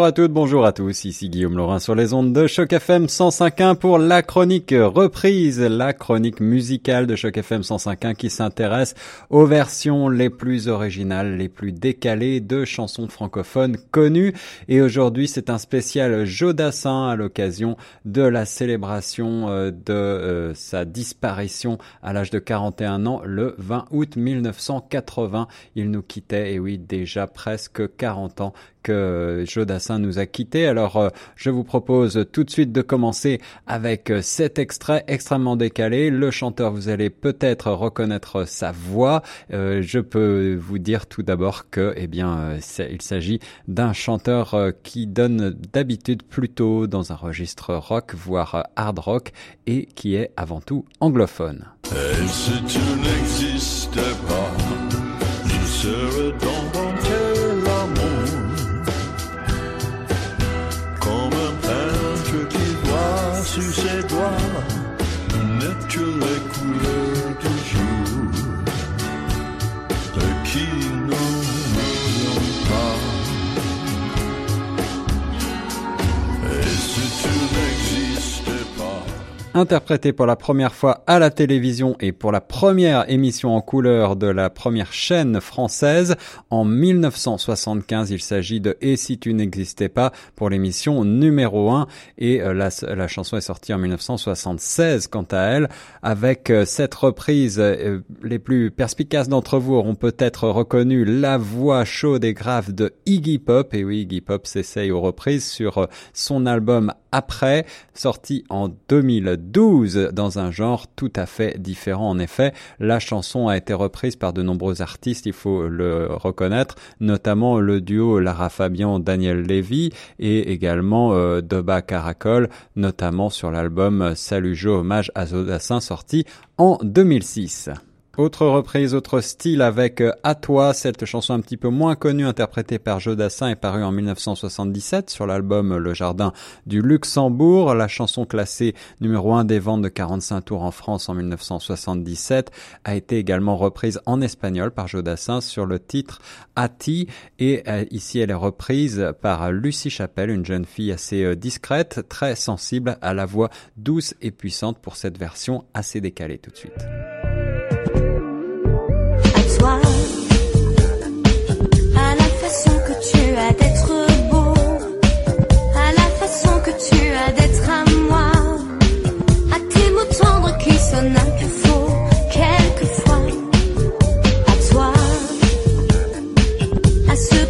Bonjour à toutes, bonjour à tous, ici Guillaume Laurin sur les ondes de Choc FM 105.1 pour la chronique reprise, la chronique musicale de Choc FM 105.1 qui s'intéresse aux versions les plus originales, les plus décalées de chansons francophones connues. Et aujourd'hui c'est un spécial Jodassin à l'occasion de la célébration euh, de euh, sa disparition à l'âge de 41 ans le 20 août 1980. Il nous quittait, et oui, déjà presque 40 ans que Jodassin nous a quittés. Alors, euh, je vous propose tout de suite de commencer avec euh, cet extrait extrêmement décalé. Le chanteur, vous allez peut-être reconnaître sa voix. Euh, je peux vous dire tout d'abord que, eh bien, il s'agit d'un chanteur qui donne d'habitude plutôt dans un registre rock, voire hard rock, et qui est avant tout anglophone. Interprété pour la première fois à la télévision et pour la première émission en couleur de la première chaîne française en 1975. Il s'agit de Et si tu n'existais pas pour l'émission numéro 1 et euh, la, la, chanson est sortie en 1976 quant à elle avec euh, cette reprise. Euh, les plus perspicaces d'entre vous auront peut-être reconnu la voix chaude et grave de Iggy Pop et oui Iggy Pop s'essaye aux reprises sur son album Après sorti en 2002 12 dans un genre tout à fait différent. En effet, la chanson a été reprise par de nombreux artistes, il faut le reconnaître, notamment le duo Lara Fabian, Daniel Levy et également euh, Doba Caracol, notamment sur l'album Salut Joe, hommage à Zodassin sorti en 2006. Autre reprise, autre style avec euh, À toi, cette chanson un petit peu moins connue interprétée par Jodassin est parue en 1977 sur l'album Le Jardin du Luxembourg. La chanson classée numéro 1 des ventes de 45 tours en France en 1977 a été également reprise en espagnol par Jodassin sur le titre Ati et euh, ici elle est reprise par Lucie Chapelle, une jeune fille assez euh, discrète, très sensible à la voix douce et puissante pour cette version assez décalée tout de suite.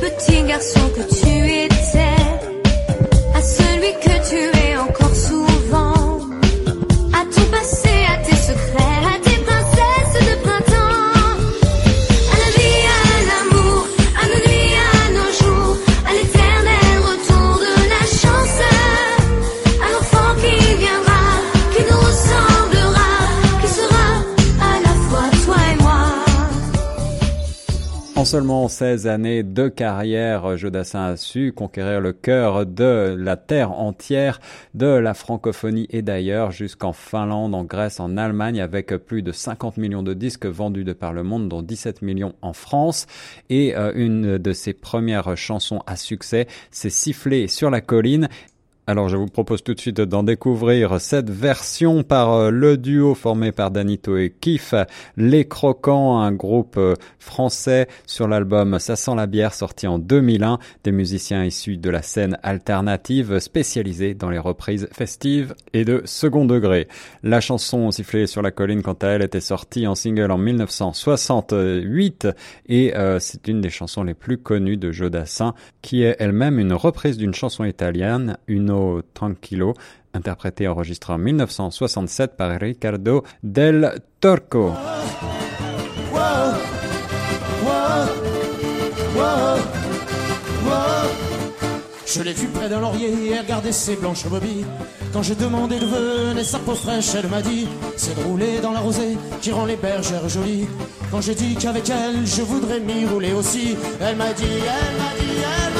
Petit garçon que tu étais, En seulement 16 années de carrière, Jodassin a su conquérir le cœur de la terre entière, de la francophonie et d'ailleurs jusqu'en Finlande, en Grèce, en Allemagne, avec plus de 50 millions de disques vendus de par le monde, dont 17 millions en France. Et euh, une de ses premières chansons à succès, c'est Siffler sur la colline. Alors je vous propose tout de suite d'en découvrir cette version par euh, le duo formé par Danito et Kif, Les Croquants, un groupe euh, français sur l'album Ça sent la bière sorti en 2001, des musiciens issus de la scène alternative spécialisés dans les reprises festives et de second degré. La chanson Sifflée sur la colline quant à elle était sortie en single en 1968 et euh, c'est une des chansons les plus connues de Jodassin qui est elle-même une reprise d'une chanson italienne, Uno Tranquillo, interprétée et enregistrée en 1967 par Riccardo del Torco. Je l'ai vu près d'un laurier et regarder ses blanches mobiles. Quand j'ai demandé d'où venait sa peau fraîche, elle m'a dit C'est de rouler dans la rosée qui rend les bergères jolies. Quand j'ai dit qu'avec elle, je voudrais m'y rouler aussi, elle m'a dit, elle m'a dit, elle m'a dit,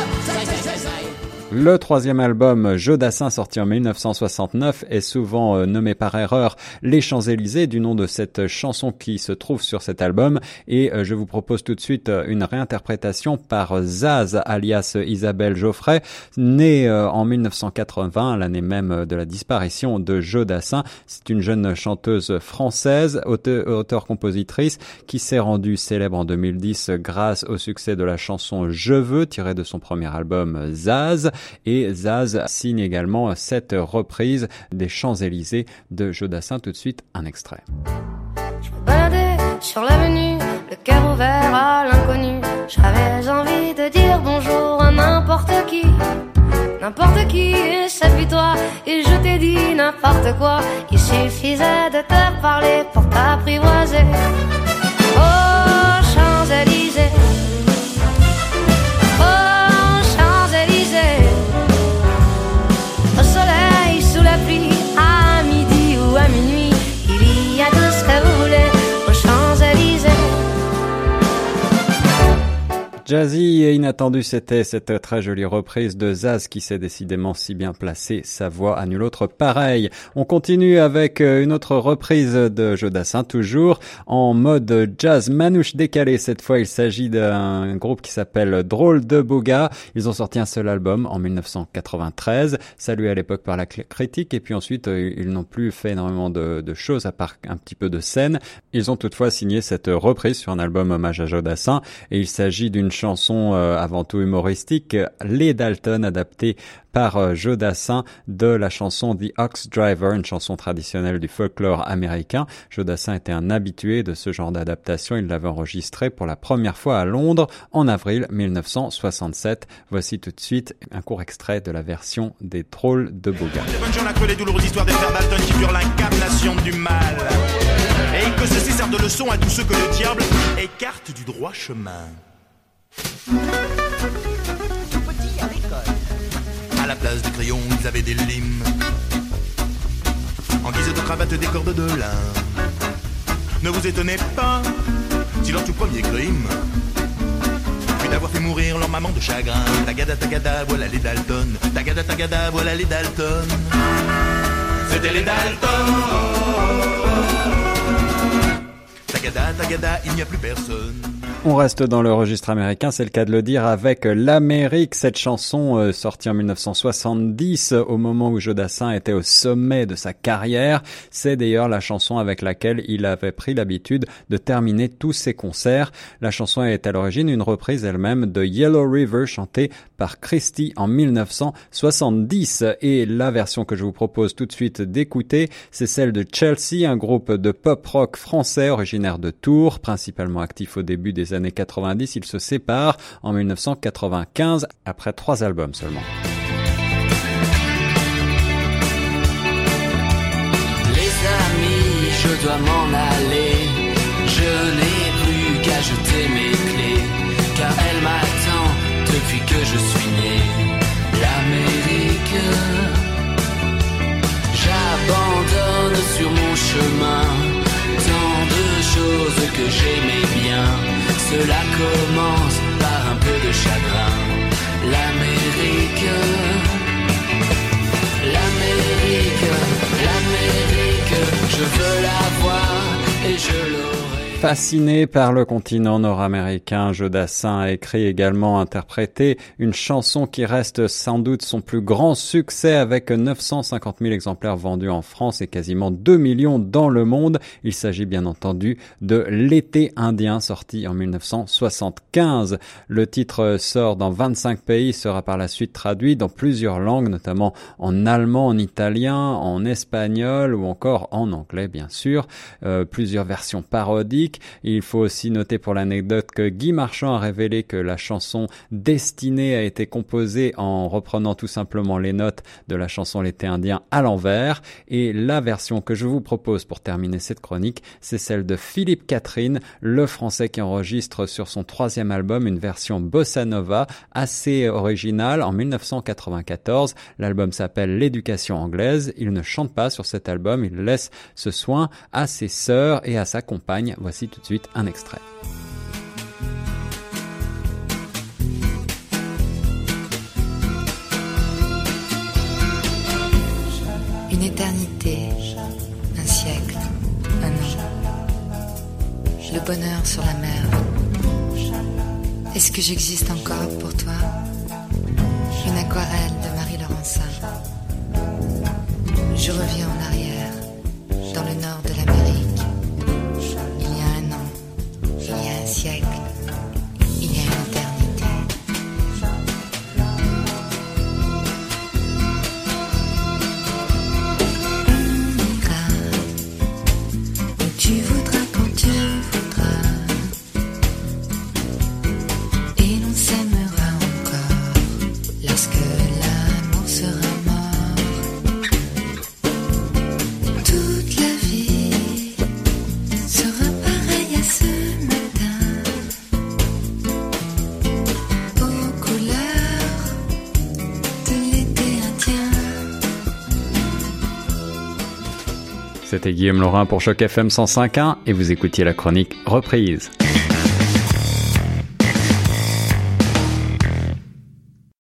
Le troisième album, Jeux d'Assin, sorti en 1969, est souvent euh, nommé par erreur Les Champs-Élysées, du nom de cette chanson qui se trouve sur cet album. Et euh, je vous propose tout de suite euh, une réinterprétation par Zaz, alias Isabelle Geoffrey, née en 1980, l'année même de la disparition de Jeux d'Assin. C'est une jeune chanteuse française, auteur- auteure-compositrice, qui s'est rendue célèbre en 2010 grâce au succès de la chanson Je veux, tirée de son premier album Zaz. Et Zaz signe également cette reprise des Champs-Élysées de Jodassin. Tout de suite, un extrait. baladais sur l'avenue, le cœur ouvert à l'inconnu. J'avais envie de dire bonjour à n'importe qui, n'importe qui, et c'est puis toi, et je t'ai dit n'importe quoi. Il suffisait de te parler pour t'apprivoiser. Oh, Champs-Élysées. Jazzy et inattendu, c'était cette très jolie reprise de Zaz qui s'est décidément si bien placé sa voix à nul autre pareil. On continue avec euh, une autre reprise de Jodassin, toujours en mode jazz manouche décalé. Cette fois, il s'agit d'un groupe qui s'appelle Drôle de Boga. Ils ont sorti un seul album en 1993, salué à l'époque par la critique, et puis ensuite, euh, ils n'ont plus fait énormément de, de choses à part un petit peu de scène. Ils ont toutefois signé cette reprise sur un album hommage à Jodassin, et il s'agit d'une chanson euh, avant tout humoristique, Les Dalton, adaptée par euh, Jodassin de la chanson The Ox Driver, une chanson traditionnelle du folklore américain. Jodassin était un habitué de ce genre d'adaptation. Il l'avait enregistré pour la première fois à Londres en avril 1967. Voici tout de suite un court extrait de la version des Trolls de Boga. Les bonnes gens la les douloureuses histoires des frères Dalton qui furent l'incarnation du mal. Et que ceci de leçon à tous ceux que le diable écarte du droit chemin. Tout petit à l'école. À la place des crayons, ils avaient des limes. En guise de cravate, des cordes de lin. Ne vous étonnez pas si leur tout premier crime d'avoir fait mourir leur maman de chagrin. Tagada, tagada, voilà les Dalton. Tagada, tagada, voilà les Dalton. C'était les Dalton. Tagada, tagada, il n'y a plus personne. On reste dans le registre américain, c'est le cas de le dire, avec l'Amérique, cette chanson euh, sortie en 1970, au moment où Jodassin était au sommet de sa carrière. C'est d'ailleurs la chanson avec laquelle il avait pris l'habitude de terminer tous ses concerts. La chanson est à l'origine une reprise elle-même de Yellow River chantée par Christie en 1970. Et la version que je vous propose tout de suite d'écouter, c'est celle de Chelsea, un groupe de pop rock français originaire de Tours, principalement actif au début des années 90. Ils se séparent en 1995 après trois albums seulement. Les amis, je dois m'en aller. Je n'ai plus qu'à jeter mes clés, car elle m'attend depuis que je suis né. L'Amérique, j'abandonne sur mon chemin tant de choses que j'aimais. Cela commence Fasciné par le continent nord-américain, Jodassin a écrit également interprété une chanson qui reste sans doute son plus grand succès avec 950 000 exemplaires vendus en France et quasiment 2 millions dans le monde. Il s'agit bien entendu de L'été indien sorti en 1975. Le titre sort dans 25 pays, sera par la suite traduit dans plusieurs langues, notamment en allemand, en italien, en espagnol ou encore en anglais bien sûr. Euh, plusieurs versions parodiques Il faut aussi noter pour l'anecdote que Guy Marchand a révélé que la chanson Destinée a été composée en reprenant tout simplement les notes de la chanson L'été indien à l'envers. Et la version que je vous propose pour terminer cette chronique, c'est celle de Philippe Catherine, le français qui enregistre sur son troisième album une version bossa nova assez originale en 1994. L'album s'appelle L'éducation anglaise. Il ne chante pas sur cet album, il laisse ce soin à ses sœurs et à sa compagne. Tout de suite un extrait. Une éternité, un siècle, un an. Le bonheur sur la mer. Est-ce que j'existe encore pour toi? Une aquarelle de Marie Laurencin. Je reviens en arrière, dans le nord C'était Guillaume Laurin pour Choc FM 105.1 et vous écoutiez la chronique Reprise.